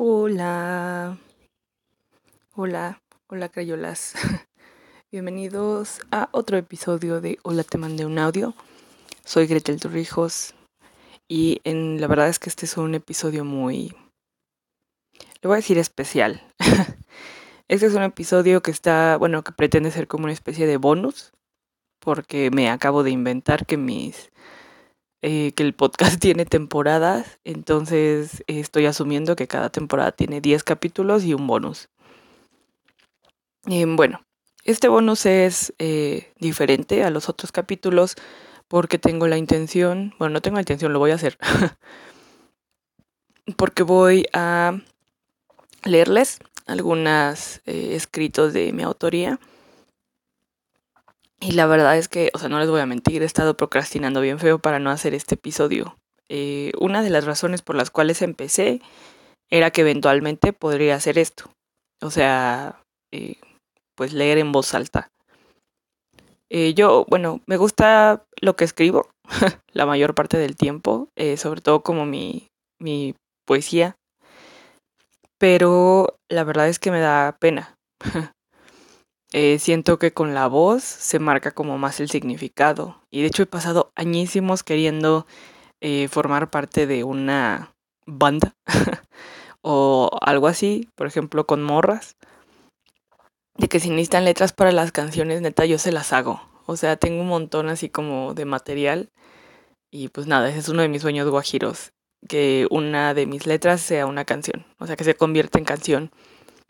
Hola. Hola, hola crayolas. Bienvenidos a otro episodio de Hola te mandé un audio. Soy Gretel Torrijos y en, la verdad es que este es un episodio muy... Le voy a decir especial. este es un episodio que está, bueno, que pretende ser como una especie de bonus porque me acabo de inventar que mis eh, que el podcast tiene temporadas, entonces estoy asumiendo que cada temporada tiene 10 capítulos y un bonus. bueno, este bonus es eh, diferente a los otros capítulos porque tengo la intención, bueno, no tengo la intención, lo voy a hacer, porque voy a leerles algunos eh, escritos de mi autoría y la verdad es que, o sea, no les voy a mentir, he estado procrastinando bien feo para no hacer este episodio. Eh, una de las razones por las cuales empecé era que eventualmente podría hacer esto. O sea, eh, pues leer en voz alta. Eh, yo, bueno, me gusta lo que escribo la mayor parte del tiempo, sobre todo como mi, mi poesía. Pero la verdad es que me da pena. Eh, siento que con la voz se marca como más el significado. Y de hecho he pasado añísimos queriendo eh, formar parte de una banda o algo así, por ejemplo con morras. De que si necesitan letras para las canciones, neta, yo se las hago. O sea, tengo un montón así como de material. Y pues nada, ese es uno de mis sueños guajiros. Que una de mis letras sea una canción. O sea, que se convierta en canción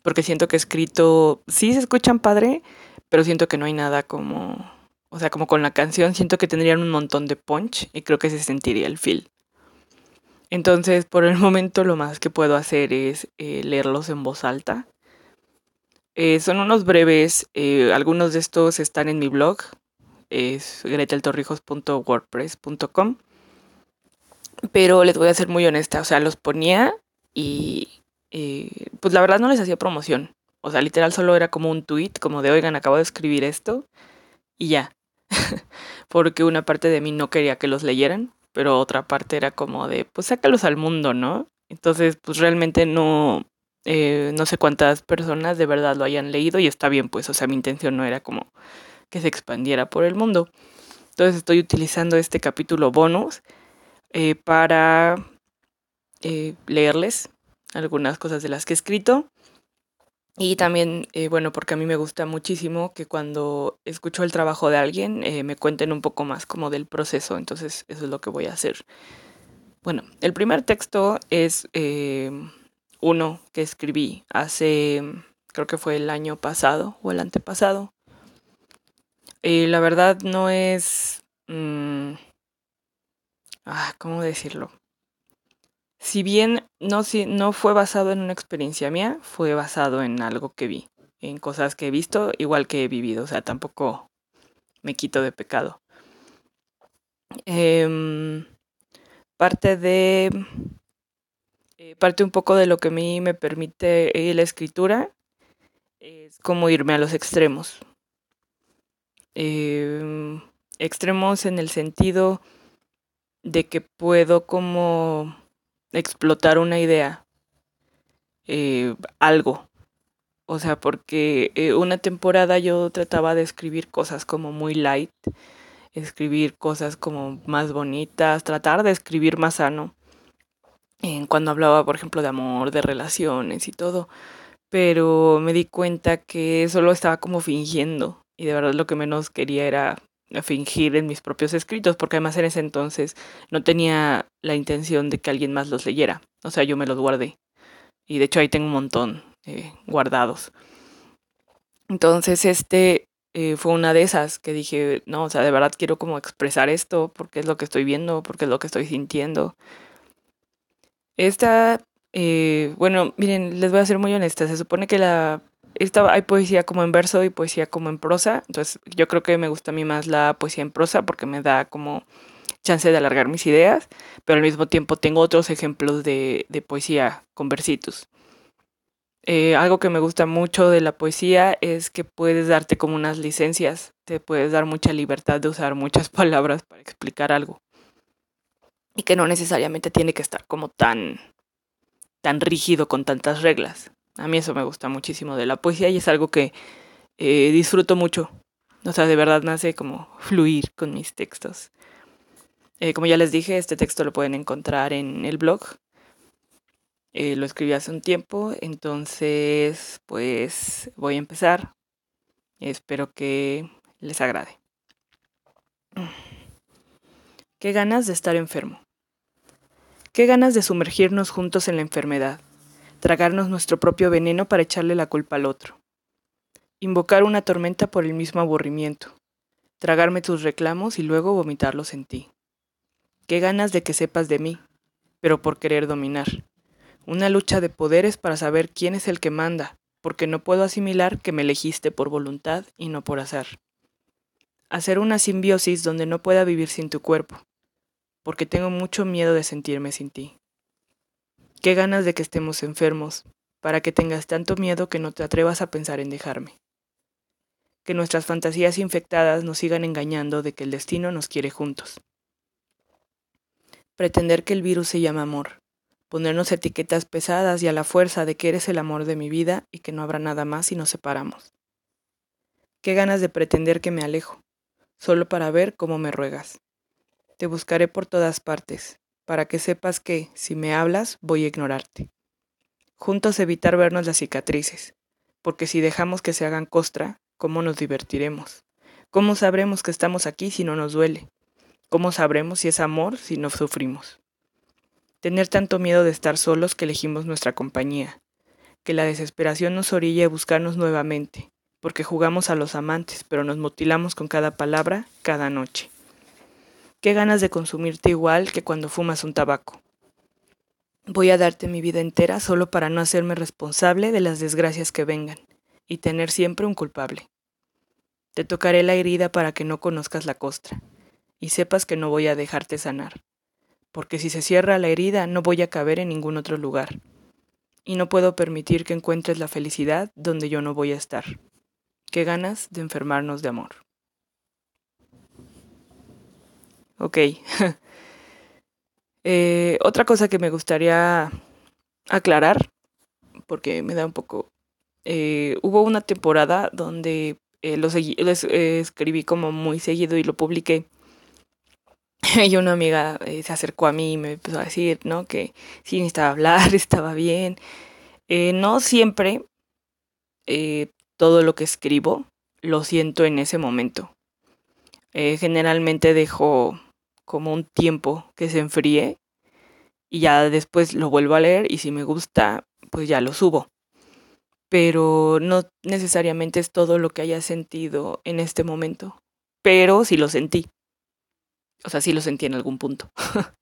porque siento que escrito sí se escuchan padre, pero siento que no hay nada como, o sea, como con la canción, siento que tendrían un montón de punch y creo que se sentiría el feel. Entonces, por el momento lo más que puedo hacer es eh, leerlos en voz alta. Eh, son unos breves, eh, algunos de estos están en mi blog, es greteltorrijos.wordpress.com. Pero les voy a ser muy honesta, o sea, los ponía y eh, pues la verdad no les hacía promoción. O sea, literal solo era como un tweet, como de, oigan, acabo de escribir esto y ya. Porque una parte de mí no quería que los leyeran, pero otra parte era como de, pues sácalos al mundo, ¿no? Entonces, pues realmente no, eh, no sé cuántas personas de verdad lo hayan leído y está bien, pues, o sea, mi intención no era como que se expandiera por el mundo. Entonces estoy utilizando este capítulo bonus eh, para leerles algunas cosas de las que he escrito. Y también, eh, bueno, porque a mí me gusta muchísimo que cuando escucho el trabajo de alguien eh, me cuenten un poco más como del proceso, entonces eso es lo que voy a hacer. Bueno, el primer texto es eh, uno que escribí hace, creo que fue el año pasado o el antepasado. la verdad no es... Mm, ah, ¿Cómo decirlo? Si bien no, si, no fue basado en una experiencia mía, fue basado en algo que vi, en cosas que he visto, igual que he vivido, o sea, tampoco me quito de pecado. Em, parte de... Eh, parte un poco de lo que a mí me permite la escritura es como irme a los extremos. Em, extremos en el sentido de que puedo como explotar una idea, eh, algo. O sea, porque eh, una temporada yo trataba de escribir cosas como muy light, escribir cosas como más bonitas, tratar de escribir más sano. Cuando hablaba, por ejemplo, de amor, de relaciones y todo. Pero me di cuenta que solo estaba como fingiendo. Y de verdad lo que menos quería era fingir en mis propios escritos, porque además en ese entonces no tenía la intención de que alguien más los leyera. O sea, yo me los guardé. Y de hecho ahí tengo un montón eh, guardados. Entonces este eh, fue una de esas que dije, no, o sea, de verdad quiero como expresar esto, porque es lo que estoy viendo, porque es lo que estoy sintiendo. Esta, eh, bueno, miren, les voy a ser muy honesta, se supone que la hay poesía como en verso y poesía como en prosa. Entonces yo creo que me gusta a mí más la poesía en prosa porque me da como chance de alargar mis ideas, pero al mismo tiempo tengo otros ejemplos de, poesía con versitos. Eh, algo que me gusta mucho de la poesía es que puedes darte como unas licencias, te puedes dar mucha libertad de usar muchas palabras para explicar algo. Y que no necesariamente tiene que estar como tan tan rígido con tantas reglas. A mí eso me gusta muchísimo de la poesía y es algo que eh, disfruto mucho. O sea, de verdad me hace como fluir con mis textos. Eh, como ya les dije, este texto lo pueden encontrar en el blog. Eh, lo escribí hace un tiempo, entonces pues voy a empezar. Espero que les agrade. Qué ganas de estar enfermo. Qué ganas de sumergirnos juntos en la enfermedad, tragarnos nuestro propio veneno para echarle la culpa al otro. Invocar una tormenta por el mismo aburrimiento, tragarme tus reclamos y luego vomitarlos en ti. Qué ganas de que sepas de mí, pero por querer dominar. Una lucha de poderes para saber quién es el que manda, porque no puedo asimilar que me elegiste por voluntad y no por azar. Hacer una simbiosis donde no pueda vivir sin tu cuerpo, porque tengo mucho miedo de sentirme sin ti. Qué ganas de que estemos enfermos, para que tengas tanto miedo que no te atrevas a pensar en dejarme. Que nuestras fantasías infectadas nos sigan engañando de que el destino nos quiere juntos. Pretender que el virus se llama amor, ponernos etiquetas pesadas y a la fuerza de que eres el amor de mi vida y que no habrá nada más si nos separamos. Qué ganas de pretender que me alejo, solo para ver cómo me ruegas. Te buscaré por todas partes, para que sepas que, si me hablas, voy a ignorarte. Juntos evitar vernos las cicatrices, porque si dejamos que se hagan costra, ¿cómo nos divertiremos? ¿Cómo sabremos que estamos aquí si no nos duele? ¿Cómo sabremos si es amor si no sufrimos? Tener tanto miedo de estar solos que elegimos nuestra compañía, que la desesperación nos orille a buscarnos nuevamente, porque jugamos a los amantes, pero nos mutilamos con cada palabra, cada noche. Qué ganas de consumirte igual que cuando fumas un tabaco. Voy a darte mi vida entera solo para no hacerme responsable de las desgracias que vengan y tener siempre un culpable. Te tocaré la herida para que no conozcas la costra y sepas que no voy a dejarte sanar, porque si se cierra la herida no voy a caber en ningún otro lugar, y no puedo permitir que encuentres la felicidad donde yo no voy a estar. Qué ganas de enfermarnos de amor. Ok. eh, otra cosa que me gustaría aclarar, porque me da un poco... Eh, hubo una temporada donde eh, lo, escribí como muy seguido y lo publiqué. y una amiga se acercó a mí y me empezó a decir, ¿no? Que sí necesitaba hablar, estaba bien. No siempre todo lo que escribo lo siento en ese momento. generalmente dejo como un tiempo que se enfríe y ya después lo vuelvo a leer y si me gusta, pues ya lo subo. Pero no necesariamente es todo lo que haya sentido en este momento, pero sí lo sentí. O sea, sí lo sentí en algún punto.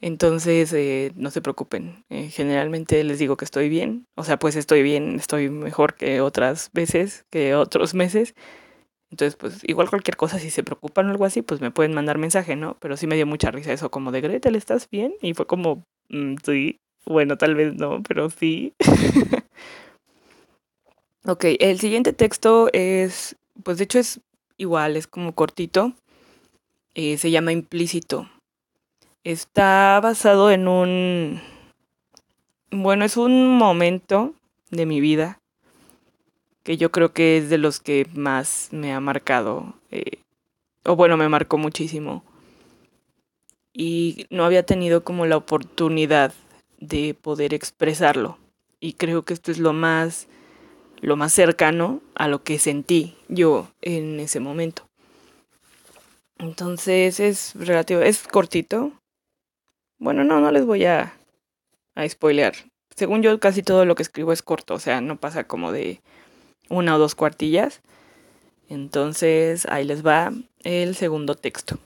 Entonces, eh, no se preocupen. Eh, generalmente les digo que estoy bien. O sea, pues estoy bien, estoy mejor que otras veces, que otros meses. Entonces, pues igual cualquier cosa, si se preocupan o algo así, pues me pueden mandar mensaje, ¿no? Pero sí me dio mucha risa eso, como de Gretel, ¿estás bien? Y fue como, mm, sí, bueno, tal vez no, pero sí. ok, el siguiente texto es, pues de hecho es igual, es como cortito. Eh, se llama Implícito. Está basado en un... Bueno, es un momento de mi vida que yo creo que es de los que más me ha marcado, eh, o bueno, me marcó muchísimo. Y no había tenido como la oportunidad de poder expresarlo. Y creo que esto es lo más, lo más cercano a lo que sentí yo en ese momento. Entonces es relativo, es cortito. Bueno, no, no les voy a, a spoilear. Según yo, casi todo lo que escribo es corto, o sea, no pasa como de una o dos cuartillas. Entonces, ahí les va el segundo texto.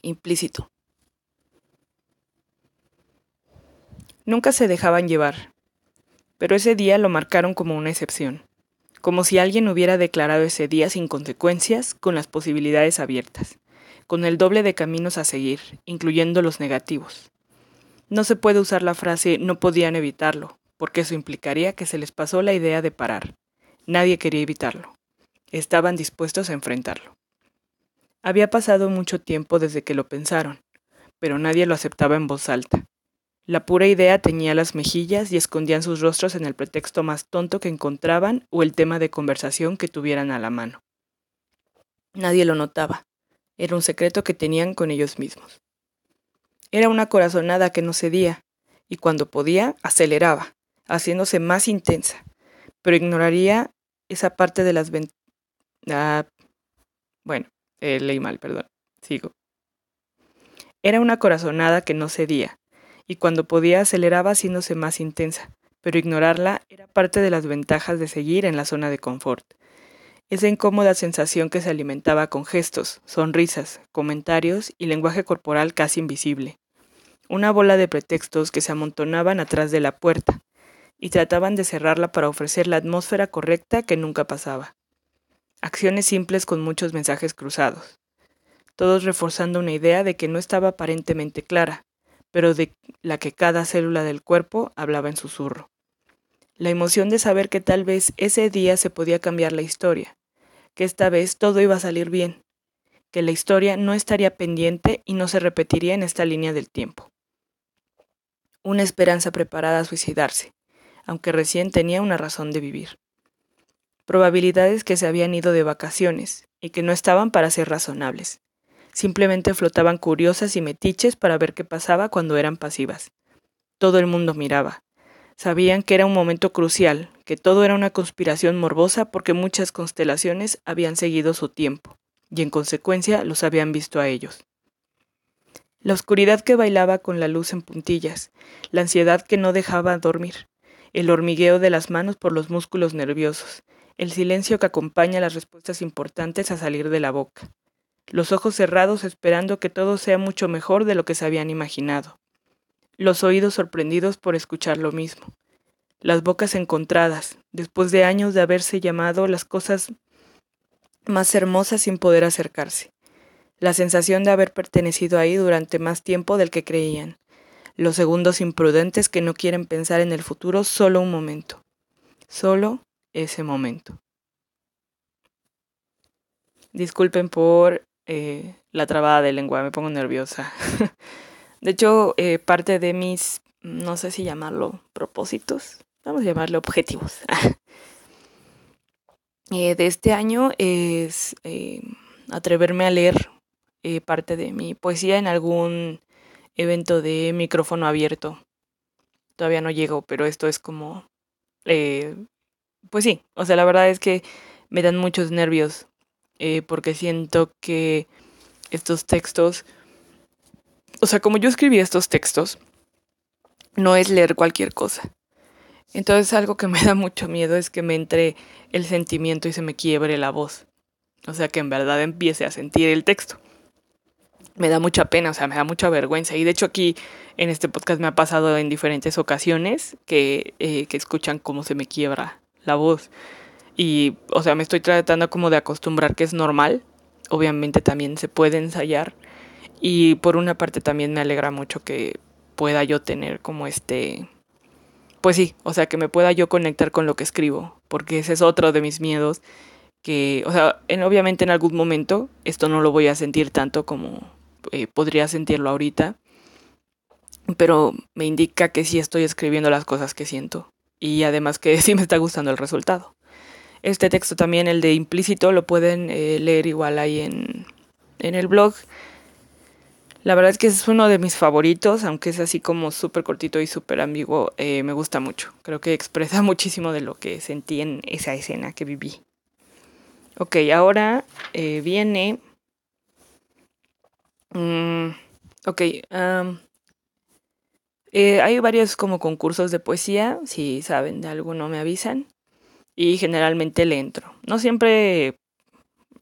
Implícito. Nunca se dejaban llevar, pero ese día lo marcaron como una excepción, como si alguien hubiera declarado ese día sin consecuencias, con las posibilidades abiertas, con el doble de caminos a seguir, incluyendo los negativos. No se puede usar la frase no podían evitarlo, porque eso implicaría que se les pasó la idea de parar. Nadie quería evitarlo. Estaban dispuestos a enfrentarlo. Había pasado mucho tiempo desde que lo pensaron, pero nadie lo aceptaba en voz alta. La pura idea teñía las mejillas y escondían sus rostros en el pretexto más tonto que encontraban o el tema de conversación que tuvieran a la mano. Nadie lo notaba. Era un secreto que tenían con ellos mismos. Era una corazonada que no cedía, y cuando podía, aceleraba, haciéndose más intensa, pero ignoraría esa parte de las ventanas. Ah, bueno, eh, leí mal, perdón. Sigo. Era una corazonada que no cedía, y cuando podía aceleraba haciéndose más intensa, pero ignorarla era parte de las ventajas de seguir en la zona de confort. Esa incómoda sensación que se alimentaba con gestos, sonrisas, comentarios y lenguaje corporal casi invisible. Una bola de pretextos que se amontonaban atrás de la puerta, y trataban de cerrarla para ofrecer la atmósfera correcta que nunca pasaba. Acciones simples con muchos mensajes cruzados, todos reforzando una idea de que no estaba aparentemente clara, pero de la que cada célula del cuerpo hablaba en susurro. La emoción de saber que tal vez ese día se podía cambiar la historia, que esta vez todo iba a salir bien, que la historia no estaría pendiente y no se repetiría en esta línea del tiempo. Una esperanza preparada a suicidarse, aunque recién tenía una razón de vivir. Probabilidades que se habían ido de vacaciones y que no estaban para ser razonables. Simplemente flotaban curiosas y metiches para ver qué pasaba cuando eran pasivas. Todo el mundo miraba. Sabían que era un momento crucial, que todo era una conspiración morbosa porque muchas constelaciones habían seguido su tiempo, y en consecuencia los habían visto a ellos. La oscuridad que bailaba con la luz en puntillas, la ansiedad que no dejaba dormir, el hormigueo de las manos por los músculos nerviosos, el silencio que acompaña las respuestas importantes a salir de la boca, los ojos cerrados esperando que todo sea mucho mejor de lo que se habían imaginado, los oídos sorprendidos por escuchar lo mismo, las bocas encontradas, después de años de haberse llamado las cosas más hermosas sin poder acercarse, la sensación de haber pertenecido ahí durante más tiempo del que creían, los segundos imprudentes que no quieren pensar en el futuro solo un momento, solo ese momento. Disculpen por eh, la trabada de lengua, me pongo nerviosa. de hecho, eh, parte de mis, no sé si llamarlo propósitos, vamos a llamarlo objetivos. Eh, de este año es atreverme a leer parte de mi poesía en algún evento de micrófono abierto. Todavía no llego, pero esto es como... Eh, pues sí, o sea, la verdad es que me dan muchos nervios eh, porque siento que estos textos, o sea, como yo escribí estos textos, no es leer cualquier cosa. Entonces algo que me da mucho miedo es que me entre el sentimiento y se me quiebre la voz. O sea, que en verdad empiece a sentir el texto me da mucha pena, o sea, me da mucha vergüenza. Y de hecho aquí en este podcast me ha pasado en diferentes ocasiones que, eh, que escuchan cómo se me quiebra la voz. Y, o sea, me estoy tratando como de acostumbrar que es normal. Obviamente también se puede ensayar. Y por una parte también me alegra mucho que pueda yo tener como este... Pues sí, o sea, que me pueda yo conectar con lo que escribo. Porque ese es otro de mis miedos. Que, o sea, en, obviamente en algún momento esto no lo voy a sentir tanto como eh, podría sentirlo ahorita, pero me indica que sí estoy escribiendo las cosas que siento y además que sí me está gustando el resultado. Este texto también, el de implícito, lo pueden eh, leer igual ahí en, en el blog. La verdad es que es uno de mis favoritos, aunque es así como súper cortito y súper ambiguo, eh, me gusta mucho. Creo que expresa muchísimo de lo que sentí en esa escena que viví. Ok, ahora viene Mm, ok. Eh, hay varios como concursos de poesía, si saben de alguno me avisan. Y generalmente le entro. No siempre,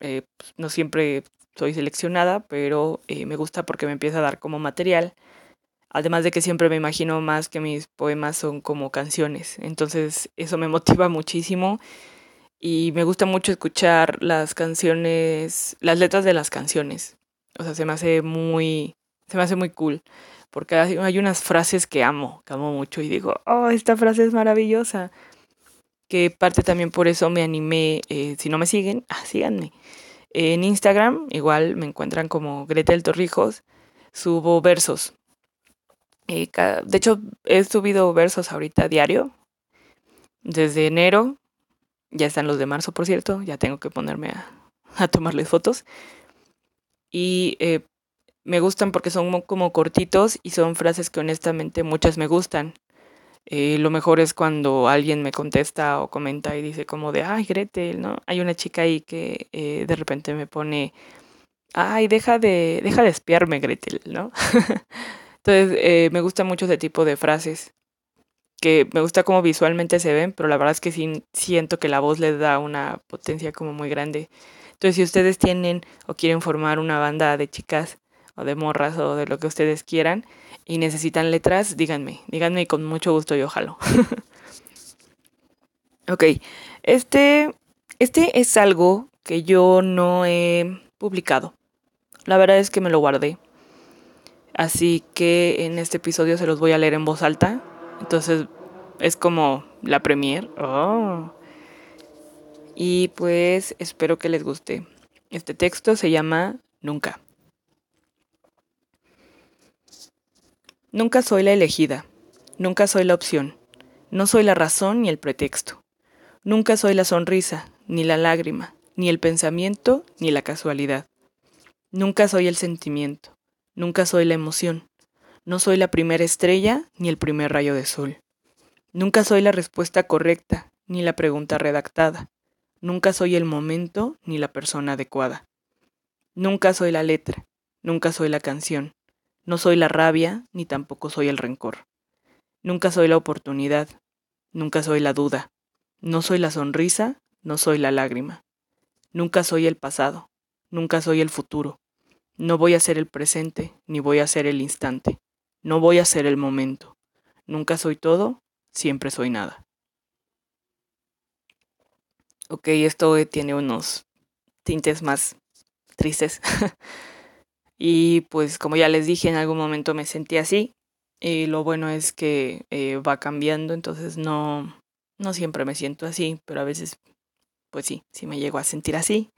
eh, pues, no siempre soy seleccionada, pero eh, me gusta porque me empieza a dar como material. Además de que siempre me imagino más que mis poemas son como canciones. Entonces eso me motiva muchísimo. Y me gusta mucho escuchar las canciones, las letras de las canciones. O sea, se me hace muy, se me hace muy cool. Porque hay unas frases que amo, que amo mucho y digo, oh, esta frase es maravillosa. Que parte también por eso me animé, eh, si no me siguen, ah, síganme. En Instagram, igual me encuentran como Gretel Torrijos, subo versos. de hecho, he subido versos ahorita diario. Desde enero. Ya están los de marzo, por cierto. Ya tengo que ponerme a, a tomarles fotos. Y eh, me gustan porque son como cortitos y son frases que honestamente muchas me gustan. Eh, lo mejor es cuando alguien me contesta o comenta y dice como de, ay, Gretel, ¿no? Hay una chica ahí que eh, de repente me pone, ay, deja de, deja de espiarme, Gretel, ¿no? Entonces, eh, me gusta mucho ese tipo de frases, que me gusta cómo visualmente se ven, pero la verdad es que sí, siento que la voz les da una potencia como muy grande. Entonces, si ustedes tienen o quieren formar una banda de chicas o de morras o de lo que ustedes quieran y necesitan letras, díganme, díganme y con mucho gusto yo jalo. ok, este, este es algo que yo no he publicado. La verdad es que me lo guardé. Así que en este episodio se los voy a leer en voz alta. Entonces es como la premier. Oh. Y pues espero que les guste. Este texto se llama Nunca. Nunca soy la elegida, nunca soy la opción, no soy la razón ni el pretexto. Nunca soy la sonrisa, ni la lágrima, ni el pensamiento, ni la casualidad. Nunca soy el sentimiento, nunca soy la emoción. No soy la primera estrella ni el primer rayo de sol. Nunca soy la respuesta correcta, ni la pregunta redactada. Nunca soy el momento ni la persona adecuada. Nunca soy la letra, nunca soy la canción, no soy la rabia, ni tampoco soy el rencor. Nunca soy la oportunidad, nunca soy la duda. No soy la sonrisa, no soy la lágrima. Nunca soy el pasado, nunca soy el futuro. No voy a ser el presente, ni voy a ser el instante. No voy a ser el momento. Nunca soy todo, siempre soy nada. Ok, esto tiene unos tintes más tristes. Y pues como ya les dije, en algún momento me sentí así. Y lo bueno es que eh, va cambiando, entonces no, no siempre me siento así, pero a veces, pues sí, sí me llego a sentir así.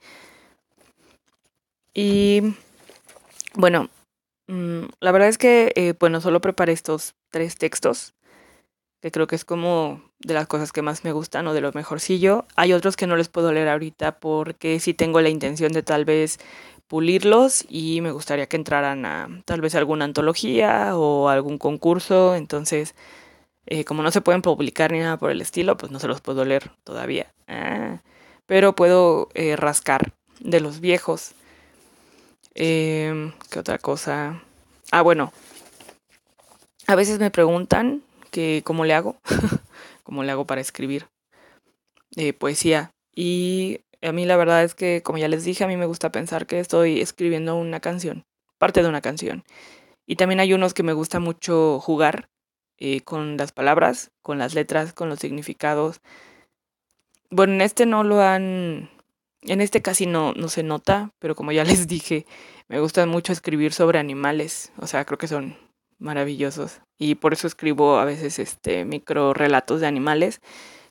Y bueno, mm, la verdad es que, eh, bueno, solo preparé estos tres textos, que creo que es como de las cosas que más me gustan o de lo mejorcillo. Hay otros que no les puedo leer ahorita porque sí tengo la intención de tal vez pulirlos y me gustaría que entraran a tal vez alguna antología o algún concurso. Entonces, eh, como no se pueden publicar ni nada por el estilo, pues no se los puedo leer todavía. Ah, pero puedo eh, rascar de los viejos. Em, ¿Qué otra cosa? Ah, bueno. A veces me preguntan que cómo le hago, cómo le hago para escribir eh, poesía. Y a mí la verdad es que, como ya les dije, a mí me gusta pensar que estoy escribiendo una canción, parte de una canción. Y también hay unos que me gusta mucho jugar eh, con las palabras, con las letras, con los significados. Bueno, en este no lo han... En este casi no, no se nota, pero como ya les dije, me gusta mucho escribir sobre animales. O sea, creo que son maravillosos. Y por eso escribo a veces este micro relatos de animales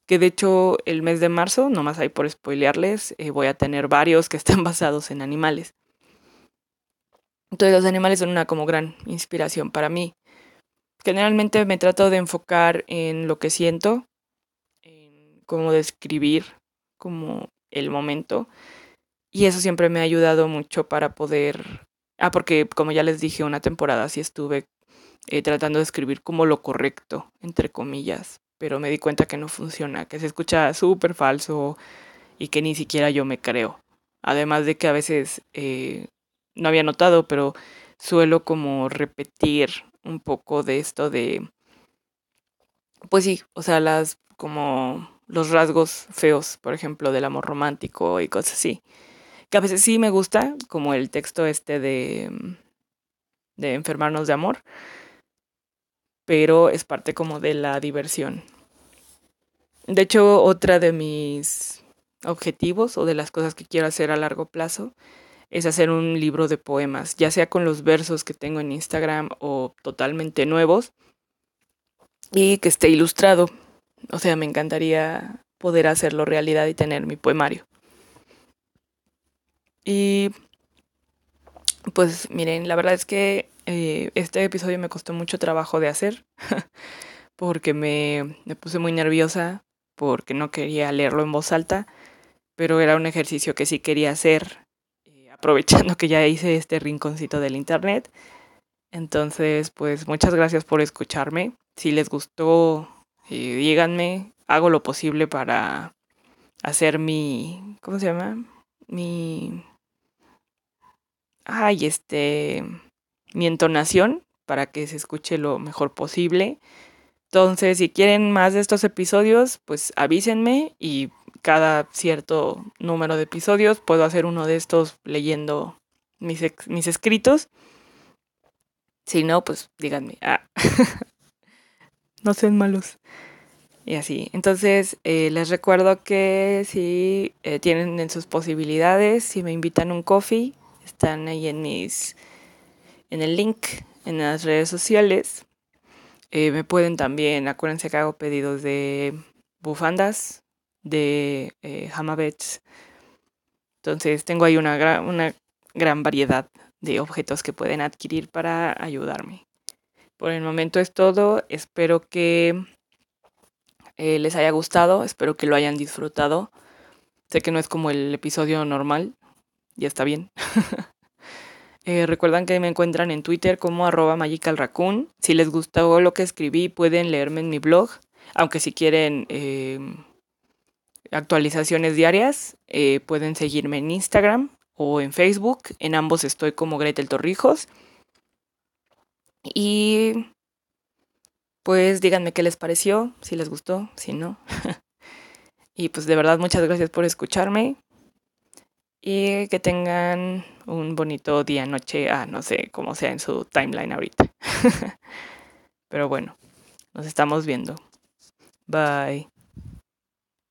que de hecho el mes de marzo, nomás ahí por spoilearles, eh, voy a tener varios que están basados en animales. Entonces los animales son una como gran inspiración para mí. Generalmente me trato de enfocar en lo que siento, en cómo describir como el momento. Y eso siempre me ha ayudado mucho para poder... Ah, porque como ya les dije, una temporada sí estuve eh, tratando de escribir como lo correcto, entre comillas, pero me di cuenta que no funciona, que se escucha súper falso y que ni siquiera yo me creo. Además de que a veces eh, no había notado, pero suelo como repetir un poco de esto de, pues sí, o sea, las como los rasgos feos, por ejemplo, del amor romántico y cosas así. Que a veces sí me gusta, como el texto este de, de enfermarnos de amor, pero es parte como de la diversión. De hecho, otra de mis objetivos o de las cosas que quiero hacer a largo plazo es hacer un libro de poemas, ya sea con los versos que tengo en Instagram o totalmente nuevos y que esté ilustrado. O sea, me encantaría poder hacerlo realidad y tener mi poemario. Y pues miren, la verdad es que Eh, este episodio me costó mucho trabajo de hacer porque me, puse muy nerviosa porque no quería leerlo en voz alta, pero era un ejercicio que sí quería hacer, eh, aprovechando que ya hice este rinconcito del internet. Entonces, pues muchas gracias por escucharme. Si les gustó, eh, díganme, hago lo posible para hacer mi, ¿cómo se llama? Mi, ay, este, mi entonación para que se escuche lo mejor posible. Entonces, si quieren más de estos episodios, pues avísenme y cada cierto número de episodios puedo hacer uno de estos leyendo mis, mis escritos. Si no, pues díganme. Ah. no sean malos. Y así. Entonces, eh, les recuerdo que si eh, tienen en sus posibilidades, si me invitan un coffee, están ahí en mis. En el link en las redes sociales. Eh, me pueden también, acuérdense que hago pedidos de bufandas, de eh, hamabets. Entonces tengo ahí una, gran, una gran variedad de objetos que pueden adquirir para ayudarme. Por el momento es todo. Espero que eh, les haya gustado. Espero que lo hayan disfrutado. Sé que no es como el episodio normal. Ya está bien. Eh, recuerdan que me encuentran en Twitter como arroba magicalraccoon. Si les gustó lo que escribí, pueden leerme en mi blog. Aunque si quieren em, actualizaciones diarias, eh, pueden seguirme en Instagram o en Facebook. En ambos estoy como Gretel Torrijos. Y pues díganme qué les pareció, si les gustó, si no. y pues de verdad muchas gracias por escucharme y que tengan un bonito día, noche, ah, no sé cómo sea en su timeline ahorita. Pero bueno, nos estamos viendo. Bye.